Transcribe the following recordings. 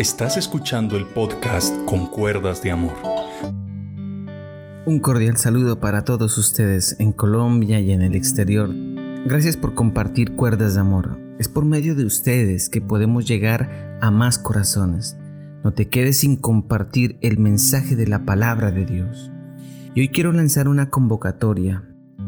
Estás escuchando el podcast Con Cuerdas de Amor. Un cordial saludo para todos ustedes en Colombia y en el exterior. Gracias por compartir Cuerdas de Amor. Es por medio de ustedes que podemos llegar a más corazones. No te quedes sin compartir el mensaje de la palabra de Dios. Y hoy quiero lanzar una convocatoria.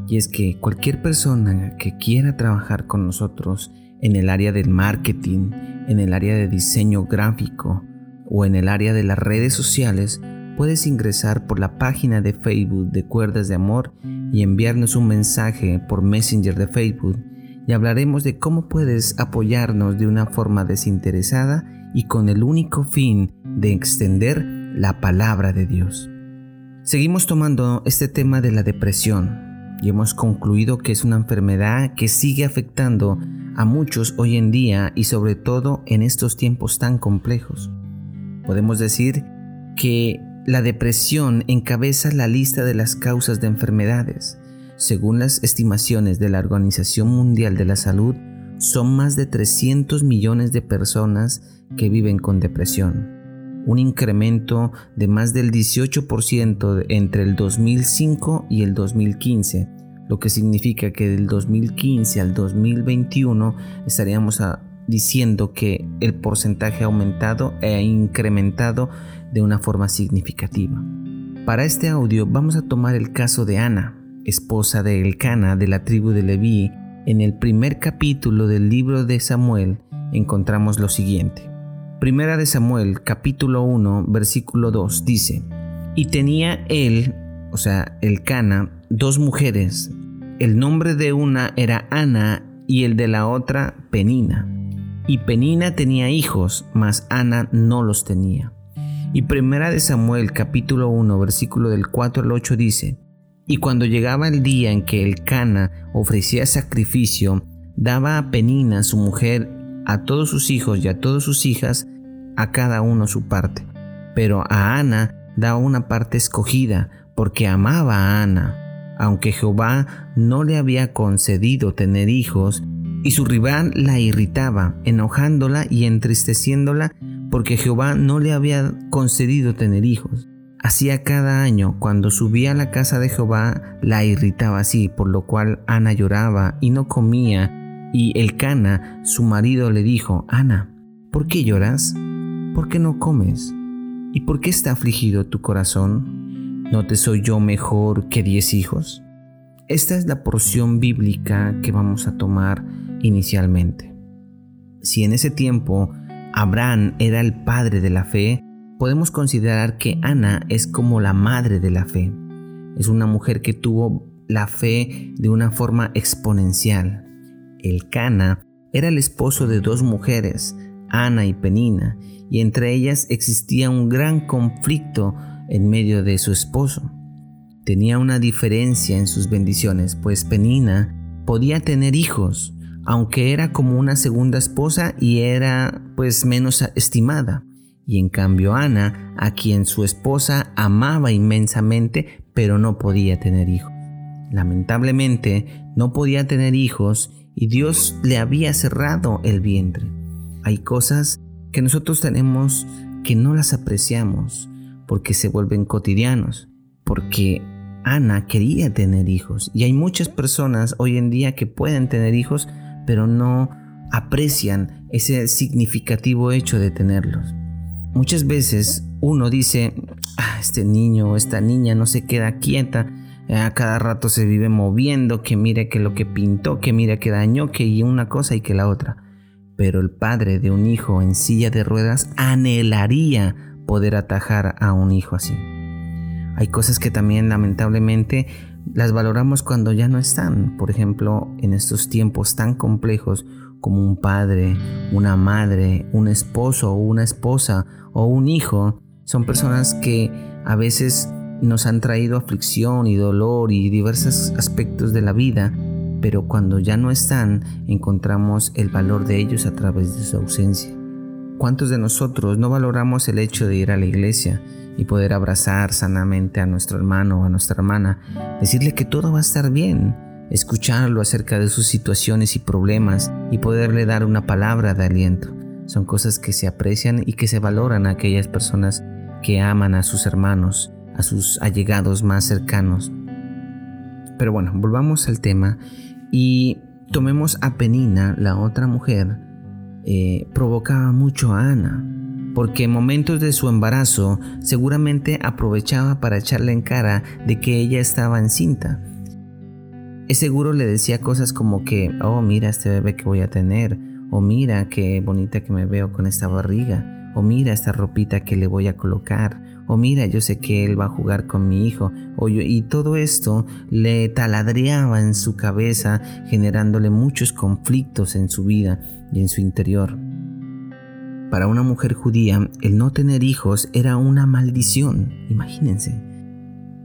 Y es que cualquier persona que quiera trabajar con nosotros en el área del marketing, en el área de diseño gráfico o en el área de las redes sociales, puedes ingresar por la página de Facebook de Cuerdas de Amor y enviarnos un mensaje por Messenger de Facebook y hablaremos de cómo puedes apoyarnos de una forma desinteresada y con el único fin de extender la palabra de Dios. Seguimos tomando este tema de la depresión y hemos concluido que es una enfermedad que sigue afectando a muchos hoy en día y sobre todo en estos tiempos tan complejos. Podemos decir que la depresión encabeza la lista de las causas de enfermedades. Según las estimaciones de la Organización Mundial de la Salud, son más de 300 millones de personas que viven con depresión, un incremento de más del 18% entre el 2005 y el 2015 lo que significa que del 2015 al 2021 estaríamos diciendo que el porcentaje ha aumentado e incrementado de una forma significativa. Para este audio vamos a tomar el caso de Ana, esposa de Elcana de la tribu de Leví. En el primer capítulo del libro de Samuel encontramos lo siguiente. Primera de Samuel, capítulo 1, versículo 2 dice, Y tenía él, o sea, Elcana, dos mujeres, el nombre de una era Ana y el de la otra Penina. Y Penina tenía hijos, mas Ana no los tenía. Y primera de Samuel capítulo 1 versículo del 4 al 8 dice, Y cuando llegaba el día en que el Cana ofrecía sacrificio, daba a Penina su mujer a todos sus hijos y a todas sus hijas, a cada uno su parte. Pero a Ana daba una parte escogida, porque amaba a Ana aunque Jehová no le había concedido tener hijos, y su rival la irritaba, enojándola y entristeciéndola, porque Jehová no le había concedido tener hijos. Hacía cada año, cuando subía a la casa de Jehová, la irritaba así, por lo cual Ana lloraba y no comía, y el Cana, su marido, le dijo, Ana, ¿por qué lloras? ¿Por qué no comes? ¿Y por qué está afligido tu corazón? ¿No te soy yo mejor que diez hijos? Esta es la porción bíblica que vamos a tomar inicialmente. Si en ese tiempo Abraham era el padre de la fe, podemos considerar que Ana es como la madre de la fe. Es una mujer que tuvo la fe de una forma exponencial. El Cana era el esposo de dos mujeres, Ana y Penina, y entre ellas existía un gran conflicto en medio de su esposo. Tenía una diferencia en sus bendiciones, pues Penina podía tener hijos, aunque era como una segunda esposa y era pues menos estimada. Y en cambio Ana, a quien su esposa amaba inmensamente, pero no podía tener hijos. Lamentablemente no podía tener hijos y Dios le había cerrado el vientre. Hay cosas que nosotros tenemos que no las apreciamos, porque se vuelven cotidianos, porque Ana quería tener hijos y hay muchas personas hoy en día que pueden tener hijos, pero no aprecian ese significativo hecho de tenerlos. Muchas veces uno dice, ah, este niño o esta niña no se queda quieta, eh, a cada rato se vive moviendo, que mire que lo que pintó, que mire que dañó, que una cosa y que la otra. Pero el padre de un hijo en silla de ruedas anhelaría poder atajar a un hijo así. Hay cosas que también lamentablemente las valoramos cuando ya no están. Por ejemplo, en estos tiempos tan complejos como un padre, una madre, un esposo o una esposa o un hijo, son personas que a veces nos han traído aflicción y dolor y diversos aspectos de la vida, pero cuando ya no están encontramos el valor de ellos a través de su ausencia. ¿Cuántos de nosotros no valoramos el hecho de ir a la iglesia y poder abrazar sanamente a nuestro hermano o a nuestra hermana, decirle que todo va a estar bien, escucharlo acerca de sus situaciones y problemas y poderle dar una palabra de aliento? son cosas que se aprecian y que se valoran a aquellas personas que aman a sus hermanos, a sus allegados más cercanos. Pero bueno, volvamos al tema y tomemos a Penina, la otra mujer, eh, provocaba mucho a Ana, porque en momentos de su embarazo seguramente aprovechaba para echarle en cara de que ella estaba encinta. Es seguro le decía cosas como que, oh mira este bebé que voy a tener, o mira qué bonita que me veo con esta barriga, o mira esta ropita que le voy a colocar, o mira yo sé que él va a jugar con mi hijo, y todo esto le taladreaba en su cabeza, generándole muchos conflictos en su vida y en su interior. Para una mujer judía, el no tener hijos era una maldición, imagínense.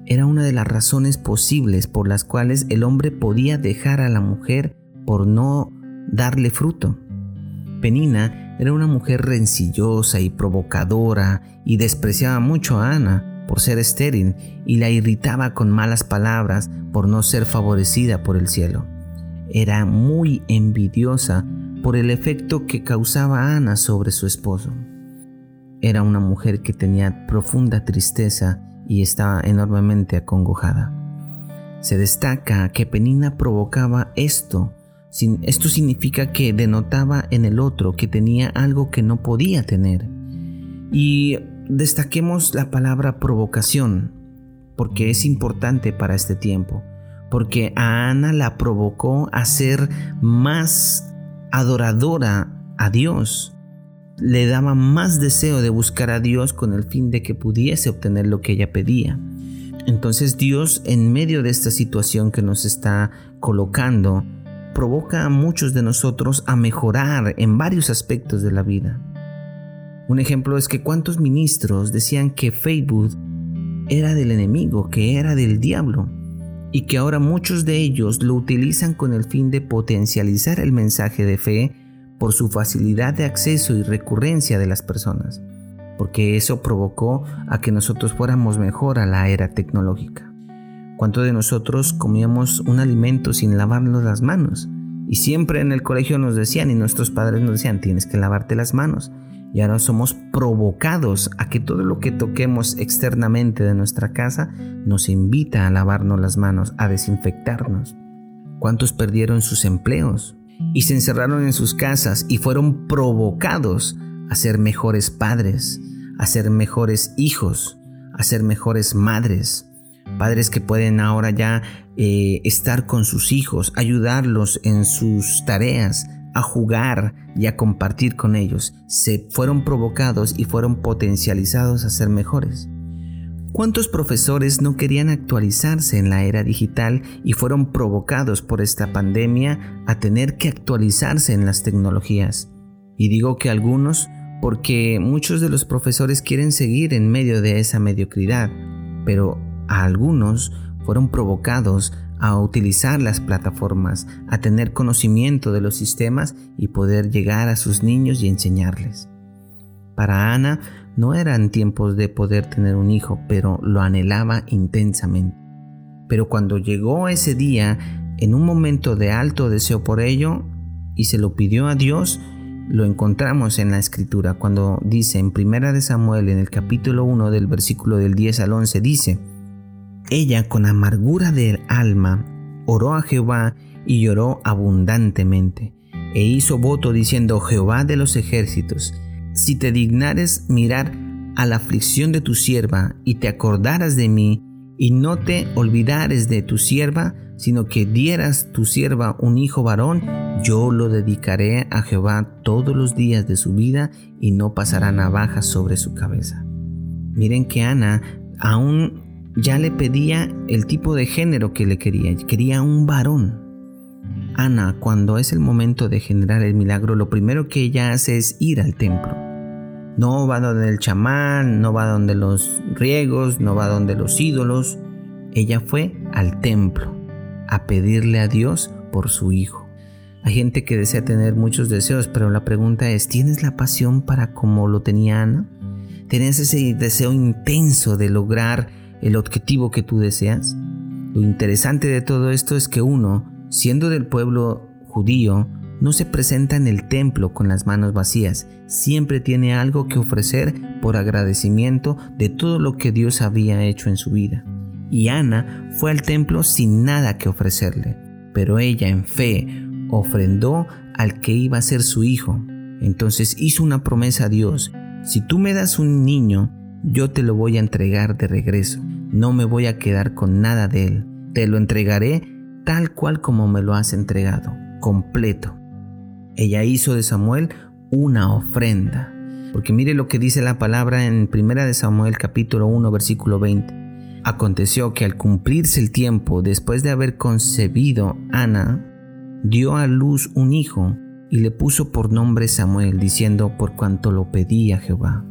Era una de las razones posibles por las cuales el hombre podía dejar a la mujer por no darle fruto. Penina era una mujer rencillosa y provocadora y despreciaba mucho a Ana por ser estéril y la irritaba con malas palabras por no ser favorecida por el cielo. Era muy envidiosa por el efecto que causaba Ana sobre su esposo. Era una mujer que tenía profunda tristeza y estaba enormemente acongojada. Se destaca que Penina provocaba esto. Esto significa que denotaba en el otro que tenía algo que no podía tener. Y destaquemos la palabra provocación, porque es importante para este tiempo, porque a Ana la provocó a ser más adoradora a Dios, le daba más deseo de buscar a Dios con el fin de que pudiese obtener lo que ella pedía. Entonces Dios en medio de esta situación que nos está colocando, provoca a muchos de nosotros a mejorar en varios aspectos de la vida. Un ejemplo es que cuántos ministros decían que Facebook era del enemigo, que era del diablo, y que ahora muchos de ellos lo utilizan con el fin de potencializar el mensaje de fe por su facilidad de acceso y recurrencia de las personas, porque eso provocó a que nosotros fuéramos mejor a la era tecnológica. ¿Cuántos de nosotros comíamos un alimento sin lavarnos las manos? Y siempre en el colegio nos decían y nuestros padres nos decían, tienes que lavarte las manos y ahora somos provocados a que todo lo que toquemos externamente de nuestra casa nos invita a lavarnos las manos, a desinfectarnos. ¿Cuántos perdieron sus empleos y se encerraron en sus casas y fueron provocados a ser mejores padres, a ser mejores hijos, a ser mejores madres? Padres que pueden ahora ya eh, estar con sus hijos, ayudarlos en sus tareas, a jugar y a compartir con ellos, se fueron provocados y fueron potencializados a ser mejores. ¿Cuántos profesores no querían actualizarse en la era digital y fueron provocados por esta pandemia a tener que actualizarse en las tecnologías? Y digo que algunos porque muchos de los profesores quieren seguir en medio de esa mediocridad, pero a algunos fueron provocados a utilizar las plataformas, a tener conocimiento de los sistemas y poder llegar a sus niños y enseñarles. Para Ana no eran tiempos de poder tener un hijo, pero lo anhelaba intensamente. Pero cuando llegó ese día, en un momento de alto deseo por ello, y se lo pidió a Dios, lo encontramos en la escritura cuando dice en Primera de Samuel en el capítulo 1 del versículo del 10 al 11 dice: ella con amargura del alma oró a Jehová y lloró abundantemente, e hizo voto diciendo, Jehová de los ejércitos, si te dignares mirar a la aflicción de tu sierva y te acordaras de mí, y no te olvidares de tu sierva, sino que dieras tu sierva un hijo varón, yo lo dedicaré a Jehová todos los días de su vida y no pasará navaja sobre su cabeza. Miren que Ana aún ya le pedía el tipo de género que le quería, quería un varón. Ana, cuando es el momento de generar el milagro, lo primero que ella hace es ir al templo. No va donde el chamán, no va donde los riegos, no va donde los ídolos. Ella fue al templo a pedirle a Dios por su hijo. Hay gente que desea tener muchos deseos, pero la pregunta es, ¿tienes la pasión para como lo tenía Ana? ¿Tienes ese deseo intenso de lograr el objetivo que tú deseas? Lo interesante de todo esto es que uno, siendo del pueblo judío, no se presenta en el templo con las manos vacías, siempre tiene algo que ofrecer por agradecimiento de todo lo que Dios había hecho en su vida. Y Ana fue al templo sin nada que ofrecerle, pero ella en fe ofrendó al que iba a ser su hijo. Entonces hizo una promesa a Dios, si tú me das un niño, yo te lo voy a entregar de regreso, no me voy a quedar con nada de él, te lo entregaré tal cual como me lo has entregado, completo. Ella hizo de Samuel una ofrenda. Porque mire lo que dice la palabra en 1 de Samuel capítulo 1 versículo 20. Aconteció que al cumplirse el tiempo después de haber concebido Ana, dio a luz un hijo y le puso por nombre Samuel, diciendo por cuanto lo pedía Jehová.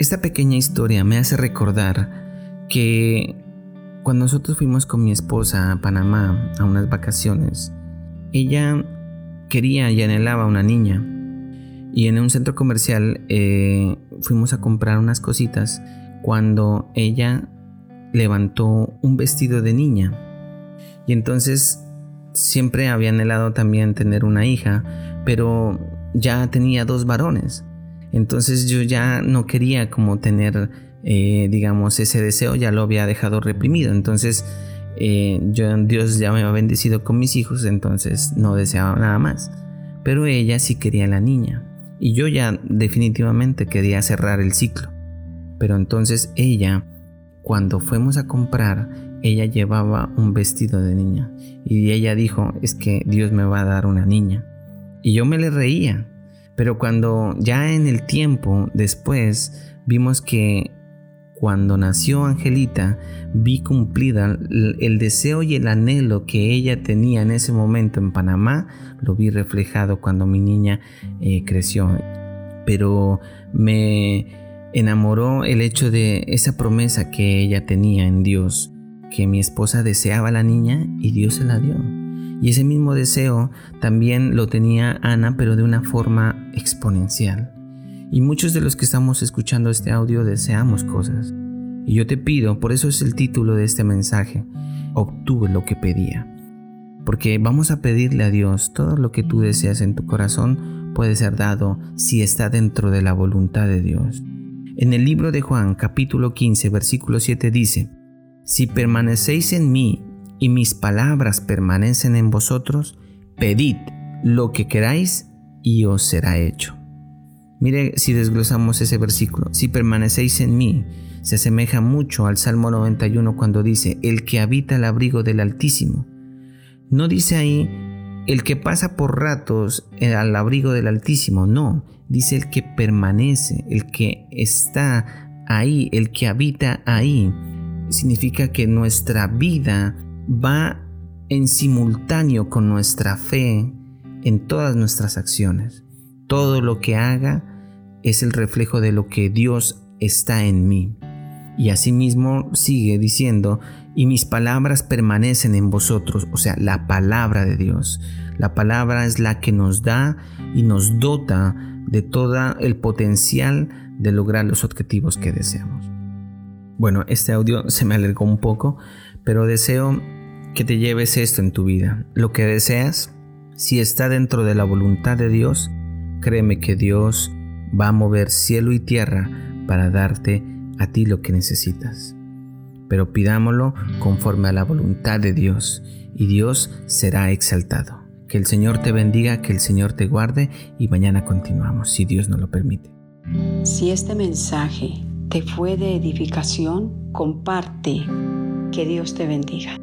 Esta pequeña historia me hace recordar que cuando nosotros fuimos con mi esposa a Panamá a unas vacaciones, ella quería y anhelaba una niña. Y en un centro comercial eh, fuimos a comprar unas cositas cuando ella levantó un vestido de niña. Y entonces siempre había anhelado también tener una hija, pero ya tenía dos varones. Entonces yo ya no quería como tener, eh, digamos, ese deseo, ya lo había dejado reprimido. Entonces eh, yo, Dios ya me había bendecido con mis hijos, entonces no deseaba nada más. Pero ella sí quería la niña. Y yo ya definitivamente quería cerrar el ciclo. Pero entonces ella, cuando fuimos a comprar, ella llevaba un vestido de niña. Y ella dijo, es que Dios me va a dar una niña. Y yo me le reía. Pero cuando ya en el tiempo después vimos que cuando nació Angelita, vi cumplida el deseo y el anhelo que ella tenía en ese momento en Panamá, lo vi reflejado cuando mi niña eh, creció. Pero me enamoró el hecho de esa promesa que ella tenía en Dios, que mi esposa deseaba la niña y Dios se la dio. Y ese mismo deseo también lo tenía Ana, pero de una forma exponencial. Y muchos de los que estamos escuchando este audio deseamos cosas. Y yo te pido, por eso es el título de este mensaje, obtuve lo que pedía. Porque vamos a pedirle a Dios todo lo que tú deseas en tu corazón puede ser dado si está dentro de la voluntad de Dios. En el libro de Juan capítulo 15 versículo 7 dice, Si permanecéis en mí y mis palabras permanecen en vosotros, pedid lo que queráis y os será hecho. Mire si desglosamos ese versículo. Si permanecéis en mí, se asemeja mucho al Salmo 91 cuando dice, el que habita el abrigo del Altísimo. No dice ahí, el que pasa por ratos al abrigo del Altísimo, no, dice el que permanece, el que está ahí, el que habita ahí. Significa que nuestra vida va en simultáneo con nuestra fe en todas nuestras acciones. Todo lo que haga es el reflejo de lo que Dios está en mí. Y asimismo sigue diciendo, y mis palabras permanecen en vosotros, o sea, la palabra de Dios. La palabra es la que nos da y nos dota de todo el potencial de lograr los objetivos que deseamos. Bueno, este audio se me alargó un poco, pero deseo que te lleves esto en tu vida. Lo que deseas, si está dentro de la voluntad de Dios, créeme que Dios va a mover cielo y tierra para darte a ti lo que necesitas. Pero pidámoslo conforme a la voluntad de Dios y Dios será exaltado. Que el Señor te bendiga, que el Señor te guarde y mañana continuamos, si Dios nos lo permite. Si este mensaje te fue de edificación, comparte. Que Dios te bendiga.